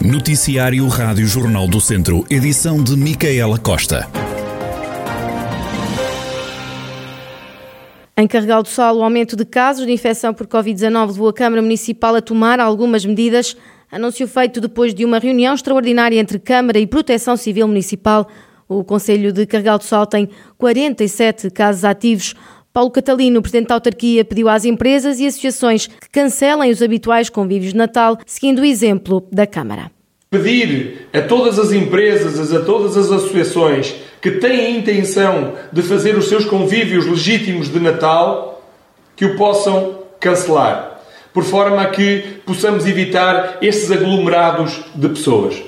Noticiário Rádio Jornal do Centro, edição de Micaela Costa. Em Carregal do Sal, o aumento de casos de infecção por Covid-19 levou a Câmara Municipal a tomar algumas medidas. Anúncio feito depois de uma reunião extraordinária entre Câmara e Proteção Civil Municipal. O Conselho de Carregal do Sal tem 47 casos ativos. Paulo Catalino, presidente da autarquia, pediu às empresas e associações que cancelem os habituais convívios de Natal, seguindo o exemplo da Câmara. Pedir a todas as empresas, a todas as associações que têm a intenção de fazer os seus convívios legítimos de Natal, que o possam cancelar, por forma a que possamos evitar estes aglomerados de pessoas.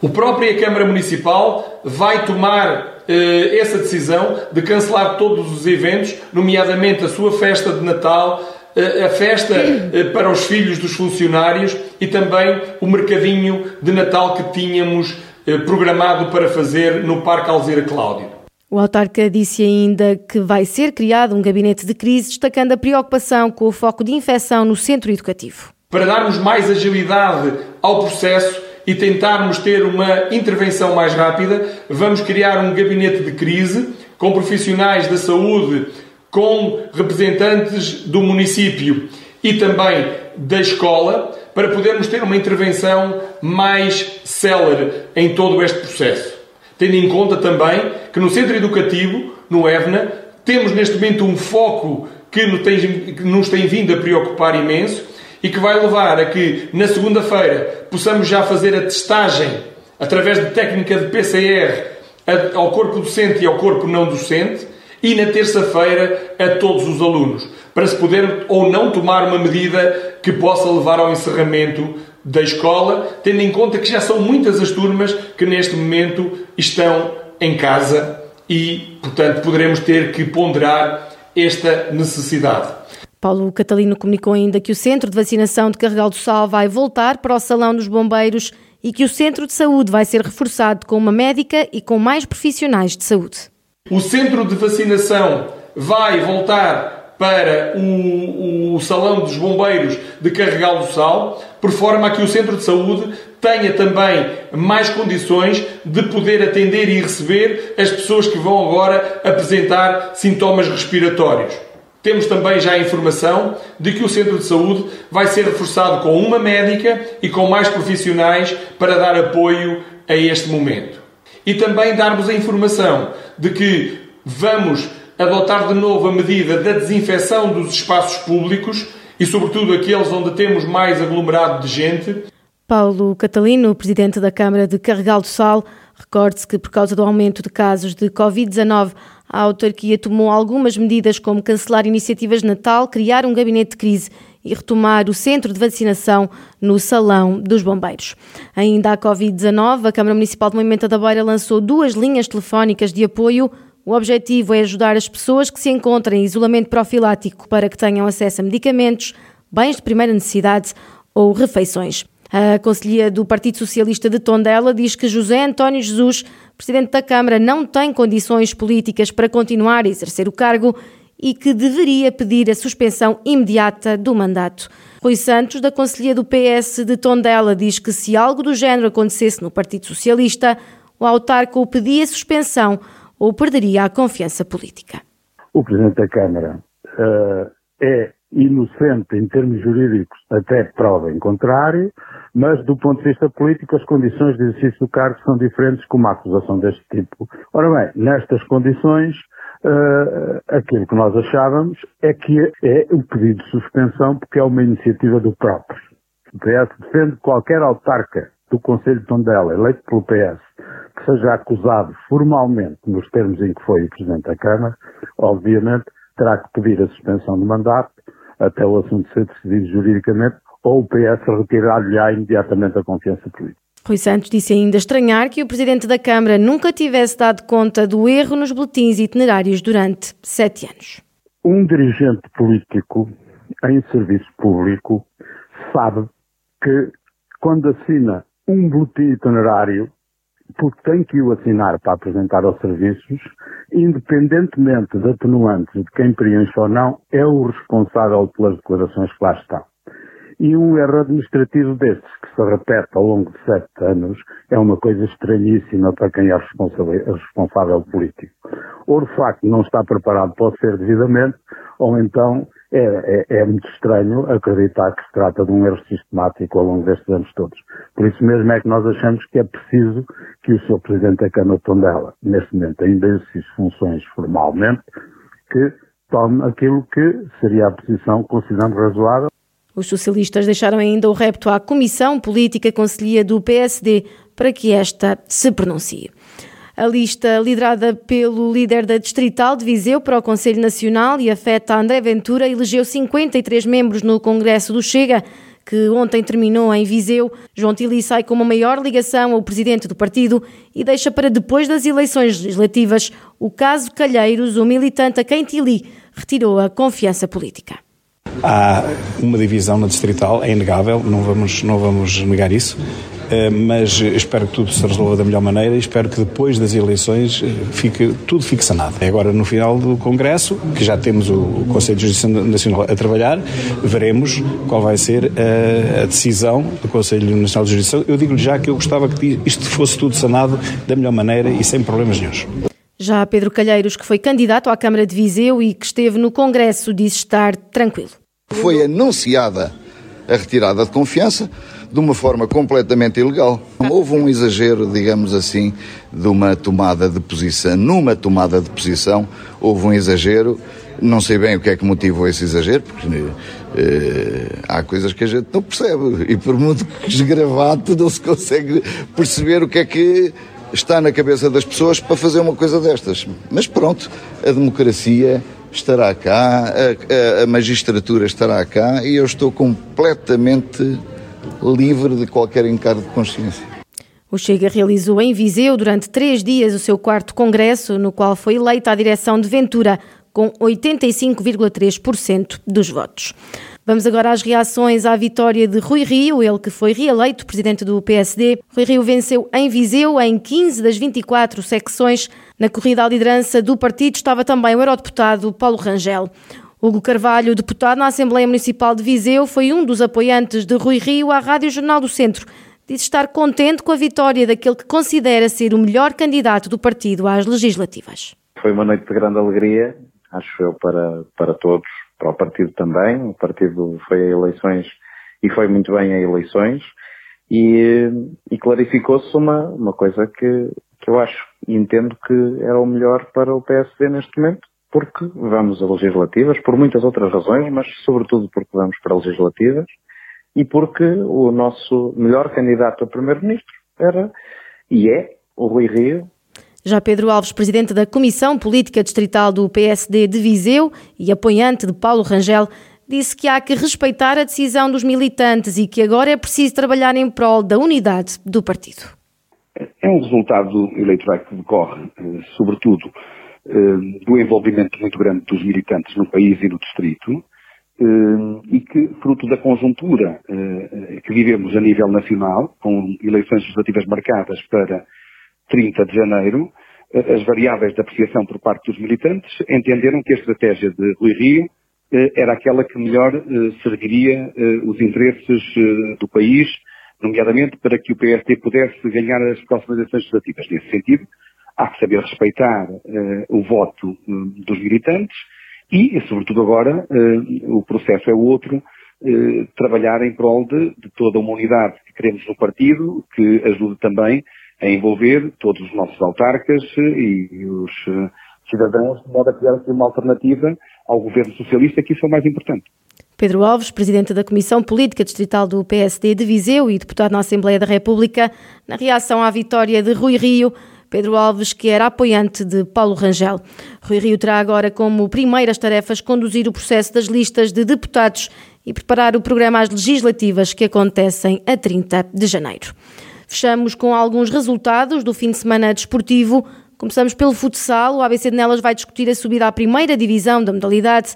O própria Câmara Municipal vai tomar eh, essa decisão de cancelar todos os eventos, nomeadamente a sua festa de Natal, eh, a festa eh, para os filhos dos funcionários e também o mercadinho de Natal que tínhamos eh, programado para fazer no Parque Alzira Cláudio. O autarca disse ainda que vai ser criado um gabinete de crise, destacando a preocupação com o foco de infecção no centro educativo. Para darmos mais agilidade ao processo, e tentarmos ter uma intervenção mais rápida, vamos criar um gabinete de crise com profissionais da saúde, com representantes do município e também da escola, para podermos ter uma intervenção mais célere em todo este processo. Tendo em conta também que no centro educativo, no EVNA, temos neste momento um foco que nos tem vindo a preocupar imenso, e que vai levar a que na segunda-feira possamos já fazer a testagem através de técnica de PCR ao corpo docente e ao corpo não docente e na terça-feira a todos os alunos, para se poder ou não tomar uma medida que possa levar ao encerramento da escola, tendo em conta que já são muitas as turmas que neste momento estão em casa e, portanto, poderemos ter que ponderar esta necessidade. Paulo Catalino comunicou ainda que o centro de vacinação de Carregal do Sal vai voltar para o Salão dos Bombeiros e que o centro de saúde vai ser reforçado com uma médica e com mais profissionais de saúde. O centro de vacinação vai voltar para o, o Salão dos Bombeiros de Carregal do Sal, por forma a que o centro de saúde tenha também mais condições de poder atender e receber as pessoas que vão agora apresentar sintomas respiratórios. Temos também já a informação de que o centro de saúde vai ser reforçado com uma médica e com mais profissionais para dar apoio a este momento. E também darmos a informação de que vamos adotar de novo a medida da desinfecção dos espaços públicos e, sobretudo, aqueles onde temos mais aglomerado de gente. Paulo Catalino, presidente da Câmara de Carregal do Sal, recorde-se que, por causa do aumento de casos de Covid-19, a autarquia tomou algumas medidas, como cancelar iniciativas de Natal, criar um gabinete de crise e retomar o centro de vacinação no Salão dos Bombeiros. Ainda à Covid-19, a Câmara Municipal de Moimenta da Beira lançou duas linhas telefónicas de apoio. O objetivo é ajudar as pessoas que se encontram em isolamento profilático para que tenham acesso a medicamentos, bens de primeira necessidade ou refeições. A conselheira do Partido Socialista de Tondela diz que José António Jesus, presidente da Câmara, não tem condições políticas para continuar a exercer o cargo e que deveria pedir a suspensão imediata do mandato. Rui Santos, da Conselhia do PS de Tondela, diz que se algo do género acontecesse no Partido Socialista, o autarca o pedia suspensão ou perderia a confiança política. O Presidente da Câmara uh, é inocente em termos jurídicos até prova em contrário, mas do ponto de vista político as condições de exercício do cargo são diferentes com uma acusação deste tipo. Ora bem, nestas condições, uh, aquilo que nós achávamos é que é o pedido de suspensão porque é uma iniciativa do próprio. O PS defende qualquer autarca do Conselho de Tondela, eleito pelo PS, que seja acusado formalmente nos termos em que foi o Presidente da Câmara, obviamente terá que pedir a suspensão do mandato até o assunto ser decidido juridicamente ou o PS retirar-lhe imediatamente a confiança política. Rui Santos disse ainda estranhar que o Presidente da Câmara nunca tivesse dado conta do erro nos boletins itinerários durante sete anos. Um dirigente político em serviço público sabe que quando assina um boletim itinerário, porque tem que o assinar para apresentar aos serviços, independentemente de atenuantes de quem preenche ou não, é o responsável pelas declarações que lá estão. E um erro administrativo destes, que se repete ao longo de sete anos, é uma coisa estranhíssima para quem é responsável político. Ou de facto não está preparado para ser devidamente, ou então é, é, é, muito estranho acreditar que se trata de um erro sistemático ao longo destes anos todos. Por isso mesmo é que nós achamos que é preciso que o Sr. Presidente da Câmara de Tondela, neste momento ainda exerce funções formalmente, que tome aquilo que seria a posição que consideramos razoável. Os socialistas deixaram ainda o repto à Comissão Política Conselhia do PSD para que esta se pronuncie. A lista liderada pelo líder da Distrital de Viseu para o Conselho Nacional e afeta André Ventura elegeu 53 membros no Congresso do Chega, que ontem terminou em Viseu. João Tili sai com uma maior ligação ao presidente do partido e deixa para depois das eleições legislativas o caso Calheiros, o militante a quem Tili retirou a confiança política. Há uma divisão na Distrital, é inegável, não vamos, não vamos negar isso. Eh, mas espero que tudo se resolva da melhor maneira e espero que depois das eleições eh, fique, tudo fique sanado. É agora no final do Congresso, que já temos o Conselho de Justiça Nacional a trabalhar, veremos qual vai ser a, a decisão do Conselho Nacional de Justiça. Eu digo-lhe já que eu gostava que isto fosse tudo sanado da melhor maneira e sem problemas nenhums. Já Pedro Calheiros, que foi candidato à Câmara de Viseu e que esteve no Congresso, disse estar tranquilo. Foi anunciada a retirada de confiança de uma forma completamente ilegal. Houve um exagero, digamos assim, de uma tomada de posição. Numa tomada de posição, houve um exagero. Não sei bem o que é que motivou esse exagero, porque eh, há coisas que a gente não percebe. E por muito esgravado, não se consegue perceber o que é que está na cabeça das pessoas para fazer uma coisa destas. Mas pronto, a democracia estará cá, a, a, a magistratura estará cá e eu estou completamente livre de qualquer encargo de consciência. O Chega realizou em Viseu durante três dias o seu quarto congresso, no qual foi eleita a direção de Ventura, com 85,3% dos votos. Vamos agora às reações à vitória de Rui Rio, ele que foi reeleito presidente do PSD. Rui Rio venceu em Viseu em 15 das 24 secções. Na corrida à liderança do partido estava também o eurodeputado Paulo Rangel. Hugo Carvalho, deputado na Assembleia Municipal de Viseu, foi um dos apoiantes de Rui Rio à Rádio Jornal do Centro. Disse estar contente com a vitória daquele que considera ser o melhor candidato do partido às legislativas. Foi uma noite de grande alegria, acho eu, para, para todos, para o partido também. O partido foi a eleições e foi muito bem a eleições e, e clarificou-se uma, uma coisa que, que eu acho e entendo que era o melhor para o PSD neste momento porque vamos a legislativas, por muitas outras razões, mas sobretudo porque vamos para legislativas e porque o nosso melhor candidato a primeiro-ministro era e é o Rui Rio. Já Pedro Alves, presidente da Comissão Política Distrital do PSD de Viseu e apoiante de Paulo Rangel, disse que há que respeitar a decisão dos militantes e que agora é preciso trabalhar em prol da unidade do partido. É um resultado eleitoral que decorre, eh, sobretudo, do envolvimento muito grande dos militantes no país e no distrito, eh, e que, fruto da conjuntura eh, que vivemos a nível nacional, com eleições legislativas marcadas para 30 de janeiro, as variáveis de apreciação por parte dos militantes entenderam que a estratégia de Rui Rio era aquela que melhor serviria os interesses do país, nomeadamente para que o PSD pudesse ganhar as próximas eleições legislativas. Nesse sentido, há que saber respeitar uh, o voto uh, dos militantes e, sobretudo agora, uh, o processo é outro, trabalhar em prol de, de, toda uma unidade que queremos no partido, que ajude também a envolver todos os nossos autarcas e os cidadãos, de modo a criar uma alternativa ao governo socialista, que isso é o mais importante. Pedro Alves, presidente da Comissão Política Distrital do PSD de Viseu e deputado na Assembleia da República, na reação à vitória de Rui Rio, Pedro Alves, que era apoiante de Paulo Rangel. Rui Rio terá agora como primeiras tarefas conduzir o processo das listas de deputados e preparar o programa às legislativas que acontecem a 30 de janeiro. Fechamos com alguns resultados do fim de semana desportivo. Começamos pelo futsal. O ABC de Nelas vai discutir a subida à primeira divisão da modalidade.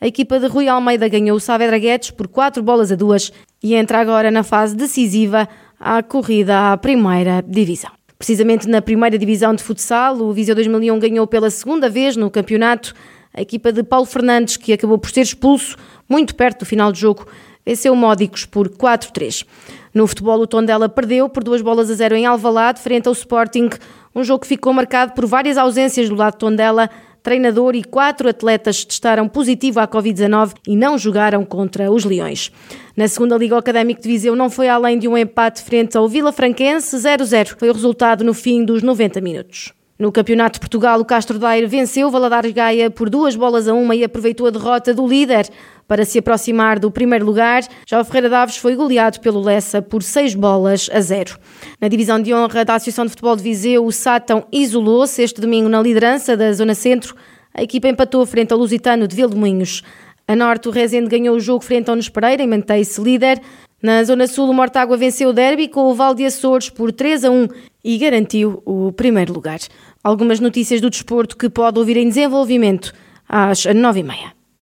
A equipa de Rui Almeida ganhou o Saavedra Guedes por 4 bolas a 2 e entra agora na fase decisiva à corrida à primeira divisão. Precisamente na primeira divisão de futsal, o Viseu 2001 ganhou pela segunda vez no campeonato. A equipa de Paulo Fernandes, que acabou por ser expulso muito perto do final do jogo, venceu Módicos por 4-3. No futebol, o Tondela perdeu por duas bolas a zero em Alvalade, frente ao Sporting, um jogo que ficou marcado por várias ausências do lado de Tondela, treinador e quatro atletas testaram positivo à Covid-19 e não jogaram contra os Leões. Na segunda Liga Académico de Viseu não foi além de um empate frente ao Vila Franquense 0-0. Foi o resultado no fim dos 90 minutos. No Campeonato de Portugal, o Castro Daire venceu Valadares Gaia por duas bolas a uma e aproveitou a derrota do líder para se aproximar do primeiro lugar. Já o Ferreira Daves foi goleado pelo Lessa por seis bolas a zero. Na divisão de honra da Associação de Futebol de Viseu, o Sátão isolou-se este domingo na liderança da Zona Centro. A equipa empatou frente ao Lusitano de Vilmoinhos. A Norte, o Rezende ganhou o jogo frente ao Nunes Pereira e mantém-se líder. Na Zona Sul, o Mortágua venceu o derby com o Val de Açores por 3 a 1 e garantiu o primeiro lugar. Algumas notícias do desporto que pode ouvir em desenvolvimento às nove e meia.